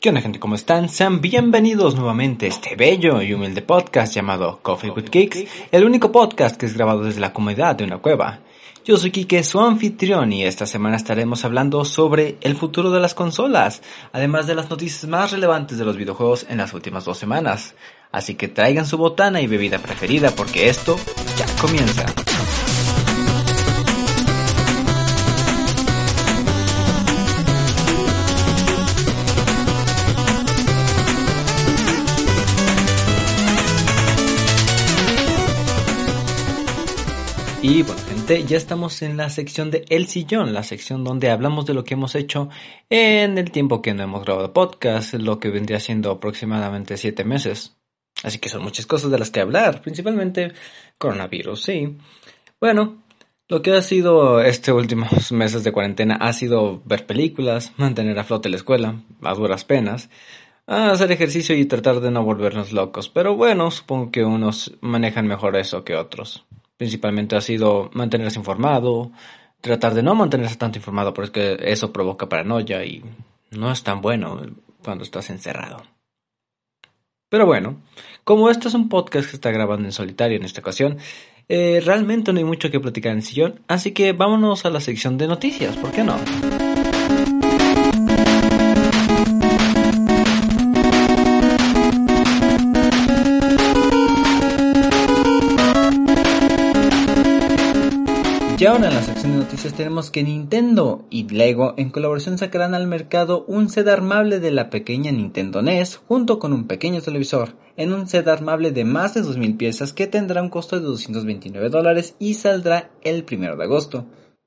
¿Qué onda gente? ¿Cómo están? Sean bienvenidos nuevamente a este bello y humilde podcast llamado Coffee with Kicks, el único podcast que es grabado desde la comodidad de una cueva. Yo soy Kike, su anfitrión, y esta semana estaremos hablando sobre el futuro de las consolas, además de las noticias más relevantes de los videojuegos en las últimas dos semanas. Así que traigan su botana y bebida preferida porque esto ya comienza. Y bueno, gente, ya estamos en la sección de El Sillón, la sección donde hablamos de lo que hemos hecho en el tiempo que no hemos grabado podcast, lo que vendría siendo aproximadamente siete meses. Así que son muchas cosas de las que hablar, principalmente coronavirus, sí. Bueno, lo que ha sido estos últimos meses de cuarentena ha sido ver películas, mantener a flote la escuela, a duras penas, hacer ejercicio y tratar de no volvernos locos. Pero bueno, supongo que unos manejan mejor eso que otros. Principalmente ha sido mantenerse informado, tratar de no mantenerse tanto informado porque eso provoca paranoia y no es tan bueno cuando estás encerrado. Pero bueno, como esto es un podcast que está grabando en solitario en esta ocasión, eh, realmente no hay mucho que platicar en sillón, así que vámonos a la sección de noticias, ¿por qué no? Y ahora en la sección de noticias tenemos que Nintendo y Lego en colaboración sacarán al mercado un set armable de la pequeña Nintendo NES junto con un pequeño televisor en un set armable de más de 2.000 piezas que tendrá un costo de 229 dólares y saldrá el 1 de agosto.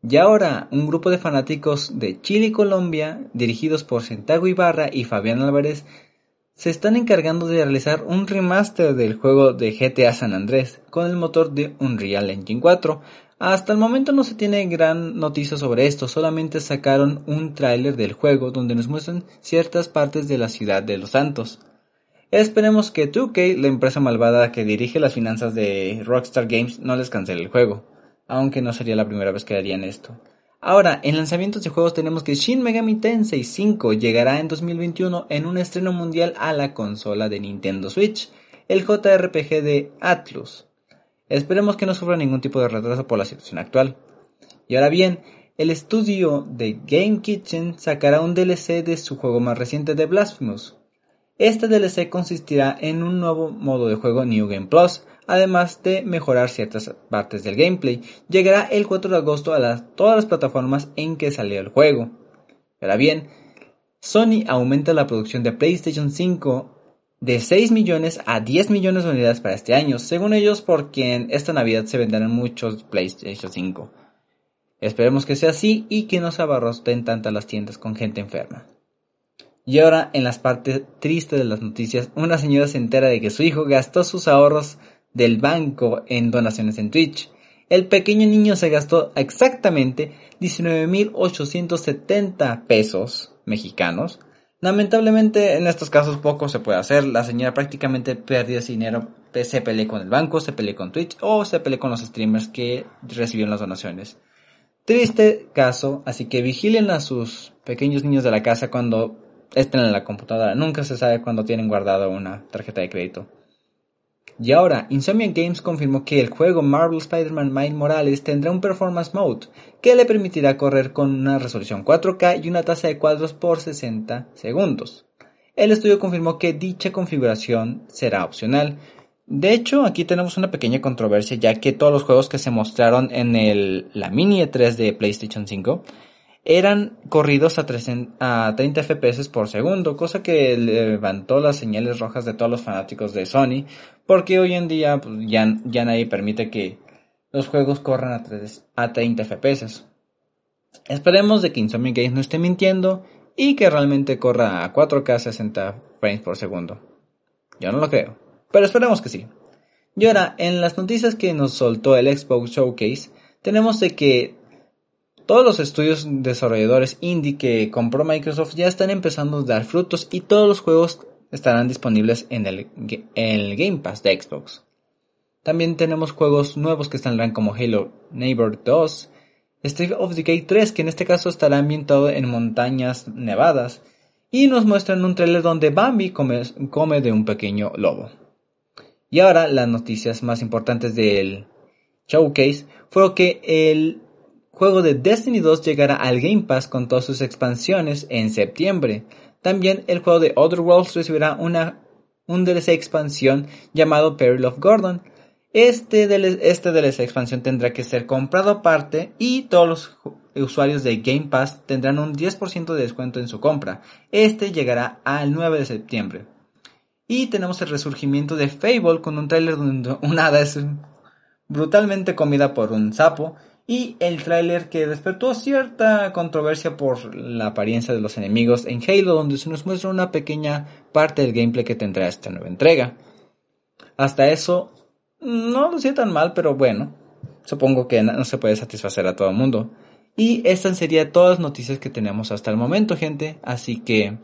Y ahora, un grupo de fanáticos de Chile y Colombia, dirigidos por Santiago Ibarra y Fabián Álvarez, se están encargando de realizar un remaster del juego de GTA San Andrés con el motor de Unreal Engine 4 hasta el momento no se tiene gran noticia sobre esto, solamente sacaron un tráiler del juego donde nos muestran ciertas partes de la ciudad de Los Santos. Esperemos que 2K, la empresa malvada que dirige las finanzas de Rockstar Games, no les cancele el juego, aunque no sería la primera vez que harían esto. Ahora, en lanzamientos de juegos tenemos que Shin Megami Tensei 5 llegará en 2021 en un estreno mundial a la consola de Nintendo Switch, el JRPG de Atlus. Esperemos que no sufra ningún tipo de retraso por la situación actual. Y ahora bien, el estudio de Game Kitchen sacará un DLC de su juego más reciente de Blasphemous. Este DLC consistirá en un nuevo modo de juego New Game Plus, además de mejorar ciertas partes del gameplay. Llegará el 4 de agosto a todas las plataformas en que salió el juego. Ahora bien, Sony aumenta la producción de PlayStation 5 de 6 millones a 10 millones de unidades para este año, según ellos porque en esta Navidad se venderán muchos PlayStation 5. Esperemos que sea así y que no se abarroten tantas las tiendas con gente enferma. Y ahora, en las partes tristes de las noticias, una señora se entera de que su hijo gastó sus ahorros del banco en donaciones en Twitch. El pequeño niño se gastó exactamente 19.870 pesos mexicanos Lamentablemente en estos casos poco se puede hacer. La señora prácticamente perdió ese dinero. Se peleó con el banco, se peleó con Twitch o se peleó con los streamers que recibieron las donaciones. Triste caso, así que vigilen a sus pequeños niños de la casa cuando estén en la computadora. Nunca se sabe cuando tienen guardado una tarjeta de crédito. Y ahora, Insomnia Games confirmó que el juego Marvel Spider-Man Miles Morales tendrá un Performance Mode que le permitirá correr con una resolución 4K y una tasa de cuadros por 60 segundos. El estudio confirmó que dicha configuración será opcional. De hecho, aquí tenemos una pequeña controversia ya que todos los juegos que se mostraron en la mini E3 de PlayStation 5 eran corridos a, 30 FPS por segundo, cosa que levantó las señales rojas de todos los fanáticos de Sony, porque hoy en día pues, ya, nadie permite que los juegos corran a, 30 FPS. Esperemos de que Insomniac Games no esté mintiendo y que realmente corra a 4K 60 frames por segundo. Yo no lo creo, pero esperemos que sí. Y ahora, en las noticias que nos soltó el Xbox Showcase, tenemos de que todos los estudios desarrolladores indie que compró Microsoft ya están empezando a dar frutos y todos los juegos estarán disponibles en el, Game Pass de Xbox. También tenemos juegos nuevos que están como Halo Neighbor 2, State of Decay 3 que en este caso estará ambientado en montañas nevadas y nos muestran un trailer donde Bambi come, come de un pequeño lobo. Y ahora las noticias más importantes del showcase fue que el juego de Destiny 2 llegará al Game Pass con todas sus expansiones en septiembre. También el juego de Other Worlds recibirá una un DLC expansión llamado Peril of Gordon. Este DLC, este DLC expansión tendrá que ser comprado aparte y todos los usuarios de Game Pass tendrán un 10% de descuento en su compra. Este llegará al 9 de septiembre. Y tenemos el resurgimiento de Fable con un tráiler donde una hada es brutalmente comida por un sapo y el tráiler que despertó cierta controversia por la apariencia de los enemigos en Halo, donde se nos muestra una pequeña parte del gameplay que tendrá esta nueva entrega. Hasta eso, no lo sé tan mal, pero bueno, supongo que no se puede satisfacer a todo el mundo. Y estas serían todas las noticias que tenemos hasta el momento, gente, así que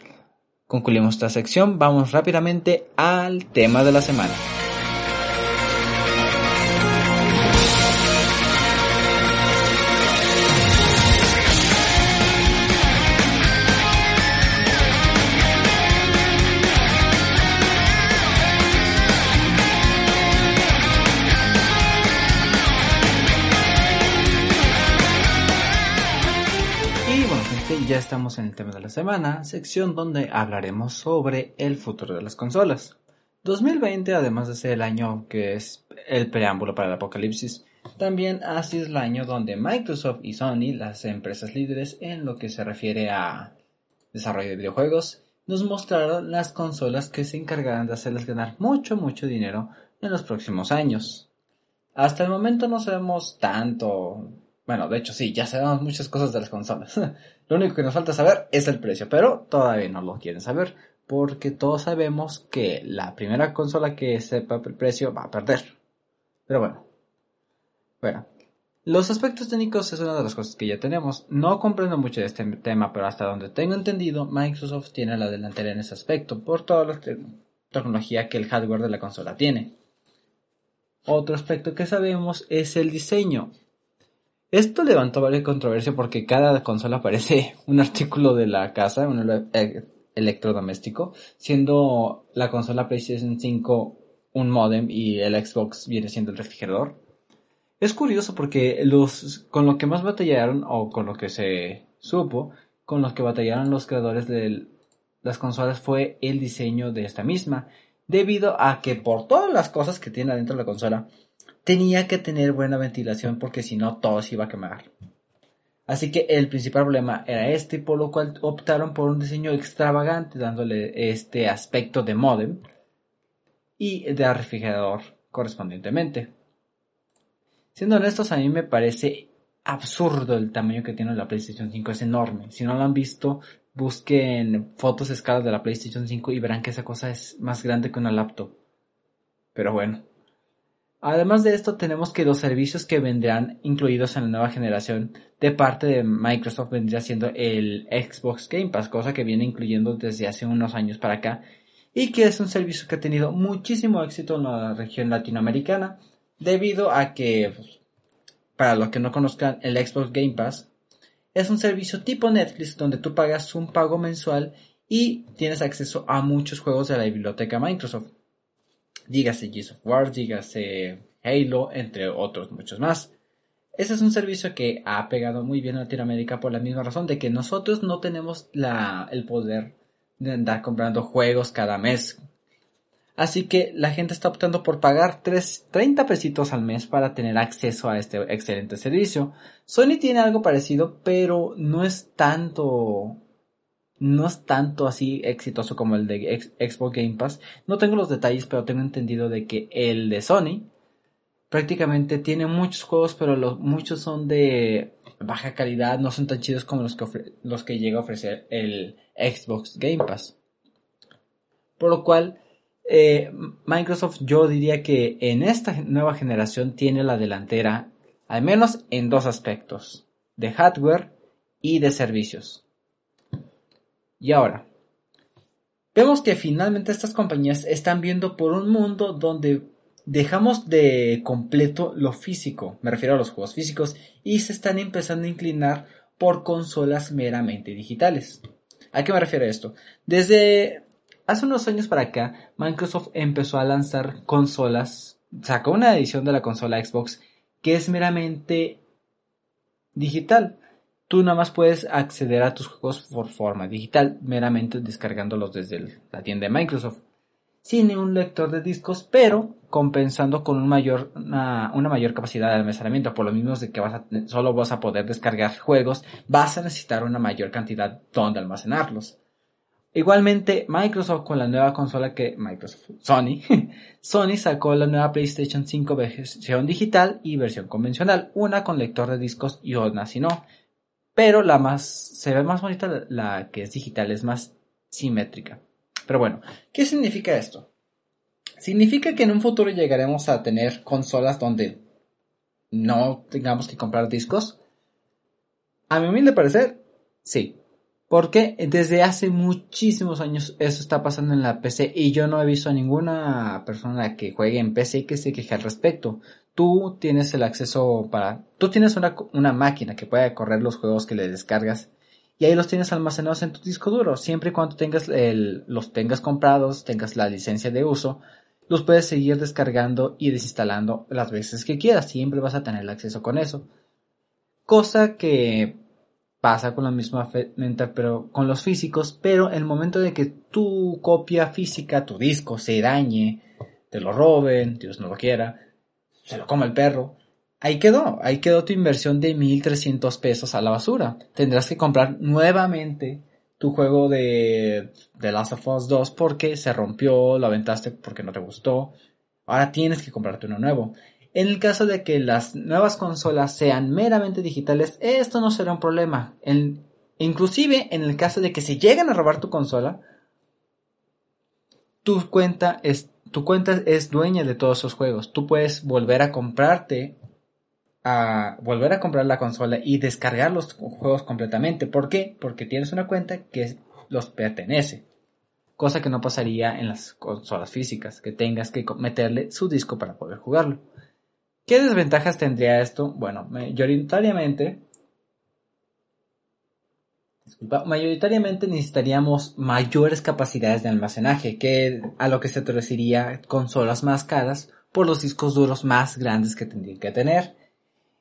concluimos esta sección, vamos rápidamente al tema de la semana. Estamos en el tema de la semana, sección donde hablaremos sobre el futuro de las consolas. 2020, además de ser el año que es el preámbulo para el apocalipsis, también ha sido el año donde Microsoft y Sony, las empresas líderes en lo que se refiere a desarrollo de videojuegos, nos mostraron las consolas que se encargarán de hacerles ganar mucho, mucho dinero en los próximos años. Hasta el momento no sabemos tanto bueno, de hecho sí, ya sabemos muchas cosas de las consolas. lo único que nos falta saber es el precio, pero todavía no lo quieren saber porque todos sabemos que la primera consola que sepa el precio va a perder. Pero bueno. Bueno, los aspectos técnicos es una de las cosas que ya tenemos. No comprendo mucho de este tema, pero hasta donde tengo entendido, Microsoft tiene la delantera en ese aspecto por toda la tecnología que el hardware de la consola tiene. Otro aspecto que sabemos es el diseño. Esto levantó varias controversia porque cada consola parece un artículo de la casa, un e-, electrodoméstico, siendo la consola PlayStation 5 un modem y el Xbox viene siendo el refrigerador. Es curioso porque los con lo que más batallaron o con lo que se supo, con lo que batallaron los creadores de las consolas fue el diseño de esta misma, debido a que por todas las cosas que tiene adentro de la consola, tenía que tener buena ventilación porque si no todo se iba a quemar. Así que el principal problema era este, por lo cual optaron por un diseño extravagante, dándole este aspecto de modem y de refrigerador correspondientemente. Siendo honestos, a mí me parece absurdo el tamaño que tiene la PlayStation 5, es enorme. Si no lo han visto, busquen fotos escalas de la PlayStation 5 y verán que esa cosa es más grande que una laptop. Pero bueno. Además de esto, tenemos que los servicios que vendrán incluidos en la nueva generación de parte de Microsoft vendría siendo el Xbox Game Pass, cosa que viene incluyendo desde hace unos años para acá y que es un servicio que ha tenido muchísimo éxito en la región latinoamericana debido a que, pues, para los que no conozcan el Xbox Game Pass, es un servicio tipo Netflix donde tú pagas un pago mensual y tienes acceso a muchos juegos de la biblioteca Microsoft dígase Gears of War, dígase Halo, entre otros muchos más. Ese es un servicio que ha pegado muy bien a Latinoamérica por la misma razón de que nosotros no tenemos la, el poder de andar comprando juegos cada mes. Así que la gente está optando por pagar 30 pesitos al mes para tener acceso a este excelente servicio. Sony tiene algo parecido, pero no es tanto no es tanto así exitoso como el de Xbox Game Pass. No tengo los detalles, pero tengo entendido de que el de Sony prácticamente tiene muchos juegos, pero los, muchos son de baja calidad, no son tan chidos como los que, los que llega a ofrecer el Xbox Game Pass. Por lo cual, eh, Microsoft yo diría que en esta nueva generación tiene la delantera, al menos en dos aspectos, de hardware y de servicios. Y ahora, vemos que finalmente estas compañías están viendo por un mundo donde dejamos de completo lo físico, me refiero a los juegos físicos, y se están empezando a inclinar por consolas meramente digitales. ¿A qué me refiero esto? Desde hace unos años para acá, Microsoft empezó a lanzar consolas, sacó una edición de la consola Xbox que es meramente digital. Tú nada más puedes acceder a tus juegos por forma digital, meramente descargándolos desde la tienda de Microsoft sin un lector de discos, pero compensando con un mayor, una, mayor capacidad de almacenamiento. Por lo mismo de que vas solo vas a poder descargar juegos, vas a necesitar una mayor cantidad donde almacenarlos. Igualmente, Microsoft con la nueva consola que Microsoft, Sony, Sony sacó la nueva PlayStation 5 versión digital y versión convencional, una con lector de discos y otra si no. Pero la más, se ve más bonita la que es digital, es más simétrica. Pero bueno, ¿qué significa esto? Significa que en un futuro llegaremos a tener consolas donde no tengamos que comprar discos. A mi humilde parecer, sí. Porque desde hace muchísimos años eso está pasando en la PC y yo no he visto a ninguna persona que juegue en PC que se queje al respecto. Tú tienes el acceso para... Tú tienes una, una máquina que puede correr los juegos que le descargas y ahí los tienes almacenados en tu disco duro. Siempre y cuando tengas el, los tengas comprados, tengas la licencia de uso, los puedes seguir descargando y desinstalando las veces que quieras. Siempre vas a tener el acceso con eso. Cosa que pasa con la misma pero con los físicos, pero el momento de que tu copia física, tu disco, se dañe, te lo roben, Dios no lo quiera, se lo coma el perro, Ahí quedó, ahí quedó tu inversión de 1300 pesos a la basura. Tendrás que comprar nuevamente tu juego de The Last of Us 2 porque se rompió, lo aventaste porque no te gustó. Ahora tienes que comprarte uno nuevo. En el caso de que las nuevas consolas sean meramente digitales, esto no será un problema. inclusive en el caso de que se lleguen a robar tu consola, tu cuenta es, tu cuenta es dueña de todos esos juegos. Tú puedes volver a comprarte a volver a comprar la consola y descargar los juegos completamente. ¿Por qué? Porque tienes una cuenta que los pertenece. Cosa que no pasaría en las consolas físicas, que tengas que meterle su disco para poder jugarlo. ¿Qué desventajas tendría esto? Bueno, mayoritariamente mayoritariamente necesitaríamos mayores capacidades de almacenaje, que a lo que se traduciría consolas más caras por los discos duros más grandes que tendrían que tener.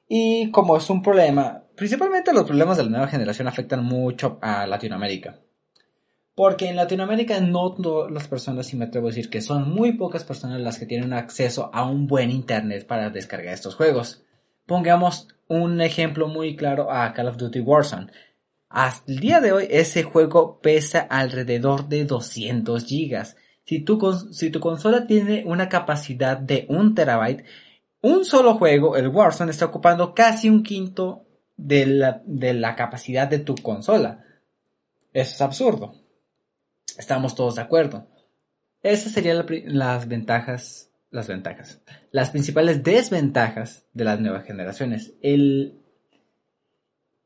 Y como es un problema, principalmente los problemas de la nueva generación afectan mucho a Latinoamérica. Porque en Latinoamérica no todas las personas, y me atrevo a decir que son muy pocas personas las que tienen acceso a un buen internet para descargar estos juegos. Pongamos un ejemplo muy claro a Call of Duty Warzone. Hasta el día de hoy ese juego pesa alrededor de 200 gigas. Si tu, consola tiene una capacidad de 1 terabyte, un solo juego, el Warzone, está ocupando casi un quinto de la, capacidad de tu consola. Eso es absurdo. Estamos todos de acuerdo. Esas serían las ventajas, las ventajas, las principales desventajas de las nuevas generaciones. El,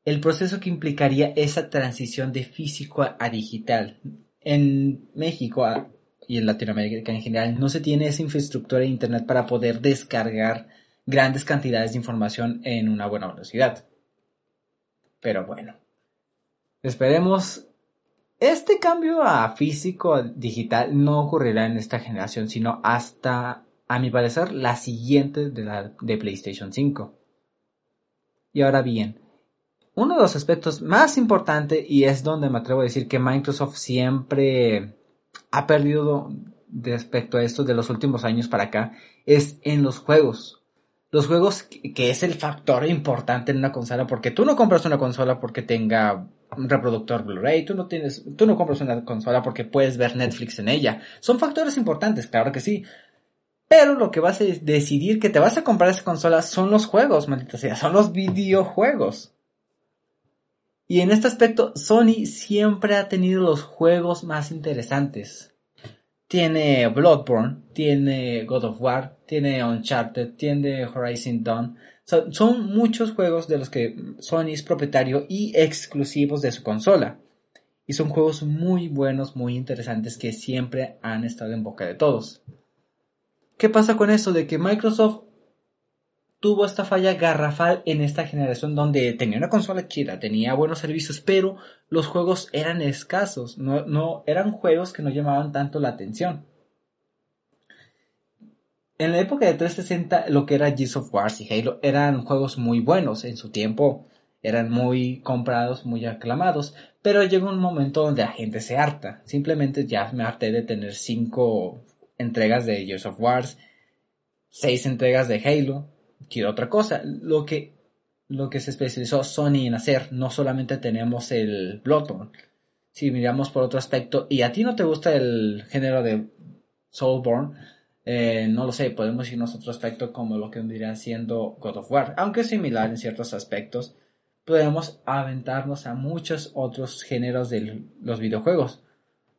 el proceso que implicaría esa transición de físico a digital. En México, y en Latinoamérica en general no se tiene esa infraestructura de Internet para poder descargar grandes cantidades de información en una buena velocidad. Pero bueno, esperemos. Este cambio a físico, a digital, no ocurrirá en esta generación, sino hasta, a mi parecer, la siguiente de, la, de PlayStation 5. Y ahora bien, uno de los aspectos más importantes, y es donde me atrevo a decir que Microsoft siempre ha perdido respecto a esto de los últimos años para acá es en los juegos. Los juegos que es el factor importante en una consola porque tú no compras una consola porque tenga un reproductor Blu-ray, tú no tienes, tú no compras una consola porque puedes ver Netflix en ella. Son factores importantes, claro que sí. Pero lo que vas a decidir que te vas a comprar esa consola son los juegos, maldita sea, son los videojuegos. Y en este aspecto, Sony siempre ha tenido los juegos más interesantes. Tiene Bloodborne, tiene God of War, tiene Uncharted, tiene Horizon Dawn. son muchos juegos de los que Sony es propietario y exclusivos de su consola. Y son juegos muy buenos, muy interesantes que siempre han estado en boca de todos. ¿Qué pasa con eso de que Microsoft tuvo esta falla garrafal en esta generación donde tenía una consola chida, tenía buenos servicios, pero los juegos eran escasos, no, no eran juegos que no llamaban tanto la atención. En la época de 360, lo que era Gears of War y Halo eran juegos muy buenos en su tiempo, eran muy comprados, muy aclamados, pero llegó un momento donde la gente se harta. Simplemente ya me harté de tener cinco entregas de Gears of War, seis entregas de Halo, quiero otra cosa. Lo que, lo que se especializó Sony en hacer, no solamente tenemos el Bloodborne. Si miramos por otro aspecto, y a ti no te gusta el género de Soulborne, eh, no lo sé, podemos irnos a otro aspecto como lo que vendría siendo God of War, aunque es similar en ciertos aspectos, podemos aventarnos a muchos otros géneros de los videojuegos.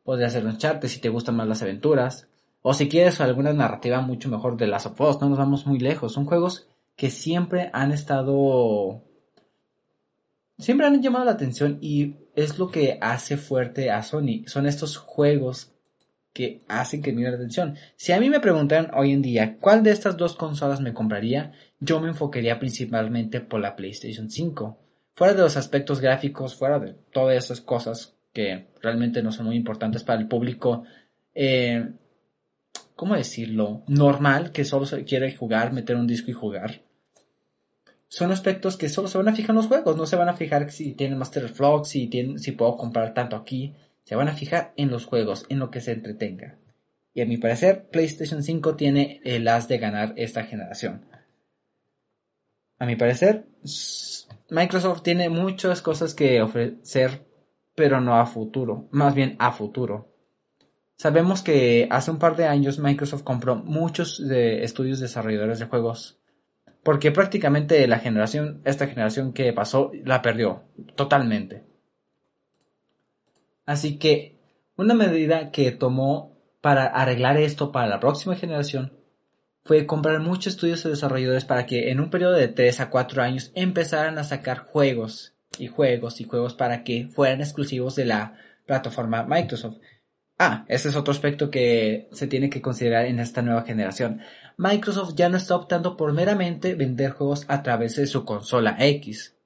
Podría ser un chat si te gustan más las aventuras, o si quieres alguna narrativa mucho mejor de Last of Us, no nos vamos muy lejos, son juegos que siempre han estado... Siempre han llamado la atención y es lo que hace fuerte a Sony. Son estos juegos que hacen que me la atención. Si a mí me preguntan hoy en día cuál de estas dos consolas me compraría, yo me enfocaría principalmente por la PlayStation 5. Fuera de los aspectos gráficos, fuera de todas esas cosas que realmente no son muy importantes para el público, eh, ¿cómo decirlo? Normal, que solo se quiere jugar, meter un disco y jugar. Son aspectos que solo se van a fijar en los juegos, no se van a fijar si tienen Master si, si puedo comprar tanto aquí. Se van a fijar en los juegos, en lo que se entretenga. Y a mi parecer, PlayStation 5 tiene el as de ganar esta generación. A mi parecer, Microsoft tiene muchas cosas que ofrecer, pero no a futuro, más bien a futuro. Sabemos que hace un par de años Microsoft compró muchos de estudios desarrolladores de juegos, porque prácticamente la generación, esta generación que pasó, la perdió totalmente. Así que una medida que tomó para arreglar esto para la próxima generación fue comprar muchos estudios de desarrolladores para que en un periodo de 3 a 4 años empezaran a sacar juegos y juegos y juegos para que fueran exclusivos de la plataforma Microsoft. Ah, ese es otro aspecto que se tiene que considerar en esta nueva generación. Microsoft ya no está optando por meramente vender juegos a través de su consola X.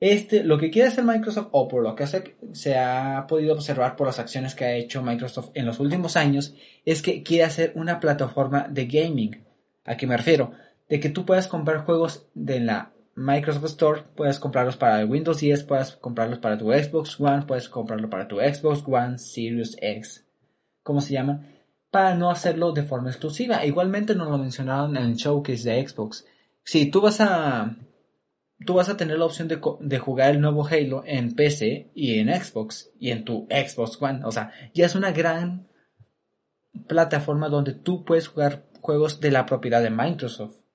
Este, lo que quiere hacer Microsoft, o por lo que se ha podido observar por las acciones que ha hecho Microsoft en los últimos años, es que quiere hacer una plataforma de gaming. ¿A qué me refiero? De que tú puedas comprar juegos de la Microsoft Store, puedes comprarlos para el Windows 10, puedes comprarlos para tu Xbox One, puedes comprarlo para tu Xbox One Series X, ¿cómo se llama? Para no hacerlo de forma exclusiva. Igualmente nos lo mencionaron en el showcase de Xbox. Si tú vas a tú vas a tener la opción de, de, jugar el nuevo Halo en PC y en Xbox y en tu Xbox One. O sea, ya es una gran plataforma donde tú puedes jugar juegos de la propiedad de Microsoft.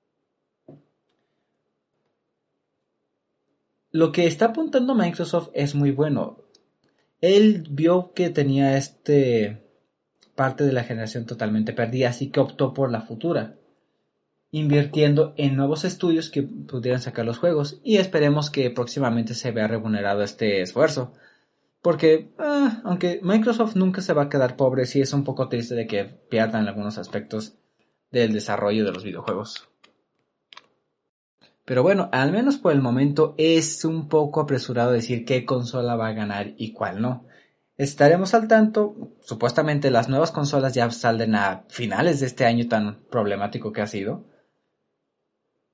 Lo que está apuntando Microsoft es muy bueno. Él vio que tenía este parte de la generación totalmente perdida, así que optó por la futura invirtiendo en nuevos estudios que pudieran sacar los juegos y esperemos que próximamente se vea remunerado este esfuerzo. Porque, ah, aunque Microsoft nunca se va a quedar pobre, sí es un poco triste de que pierdan algunos aspectos del desarrollo de los videojuegos. Pero bueno, al menos por el momento es un poco apresurado decir qué consola va a ganar y cuál no. Estaremos al tanto, supuestamente las nuevas consolas ya salen a finales de este año tan problemático que ha sido.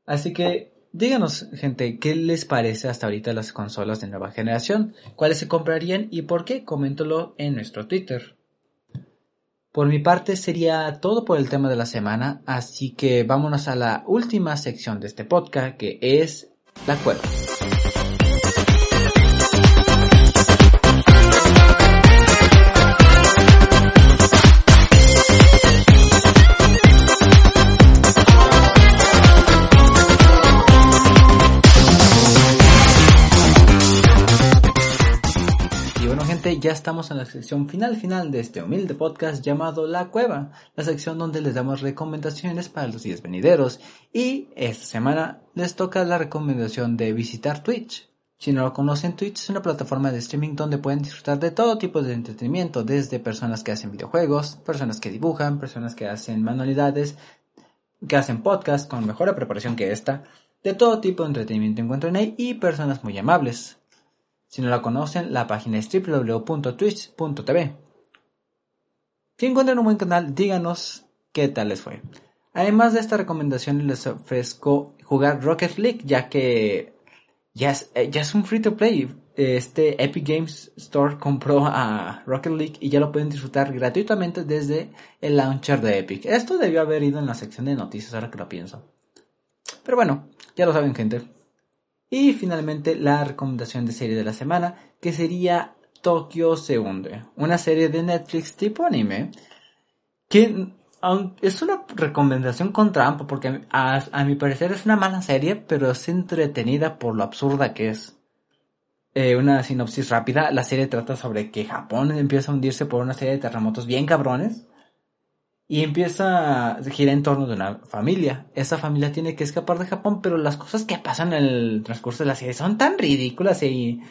Así que díganos, gente, ¿qué les parece hasta ahorita las consolas de nueva generación? ¿Cuáles se comprarían y por qué? Coméntalo en nuestro Twitter. Por mi parte sería todo por el tema de la semana, así que vámonos a la última sección de este podcast que es la ya estamos en la sección final final de este humilde podcast llamado La Cueva, la sección donde les damos recomendaciones para los días venideros y esta semana les toca la recomendación de visitar Twitch. Si no lo conocen, Twitch es una plataforma de streaming donde pueden disfrutar de todo tipo de entretenimiento, desde personas que hacen videojuegos, personas que dibujan, personas que hacen manualidades, que hacen podcast con mejor preparación que esta. De todo tipo de entretenimiento encuentran ahí y personas muy amables. Si no la conocen, la página es www.twitch.tv. Si encuentran un buen canal, díganos qué tal les fue. Además de esta recomendación, les ofrezco jugar Rocket League, ya que ya es, eh, ya es un free to play. Este Epic Games Store compró a Rocket League y ya lo pueden disfrutar gratuitamente desde el launcher de Epic. Esto debió haber ido en la sección de noticias ahora que lo pienso. Pero bueno, ya lo saben gente. Y finalmente la recomendación de serie de la semana, que sería Tokyo se hunde, una serie de Netflix tipo anime, que es una recomendación con trampa, porque a, mi parecer es una mala serie, pero es entretenida por lo absurda que es. Eh, una sinopsis rápida, la serie trata sobre que Japón empieza a hundirse por una serie de terremotos bien cabrones. Y empieza a girar en torno de una familia. Esa familia tiene que escapar de Japón, pero las cosas que pasan en el transcurso de la serie son tan ridículas y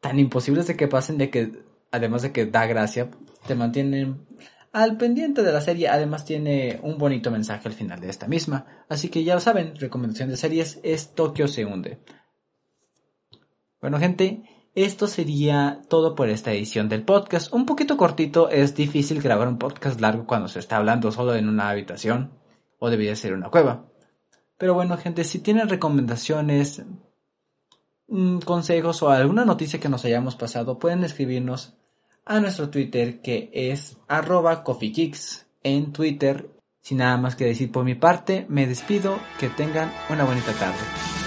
tan imposibles de que pasen de que, además de que da gracia, te mantienen al pendiente de la serie. Además tiene un bonito mensaje al final de esta misma. Así que ya lo saben, recomendación de series es Tokio se hunde. Bueno gente, esto sería todo por esta edición del podcast. Un poquito cortito, es difícil grabar un podcast largo cuando se está hablando solo en una habitación o debería ser una cueva. Pero bueno, gente, si tienen recomendaciones, mm, consejos o alguna noticia que nos hayamos pasado, pueden escribirnos a nuestro Twitter que es arroba coffeekicks en Twitter. Sin nada más que decir por mi parte, me despido, que tengan una bonita tarde.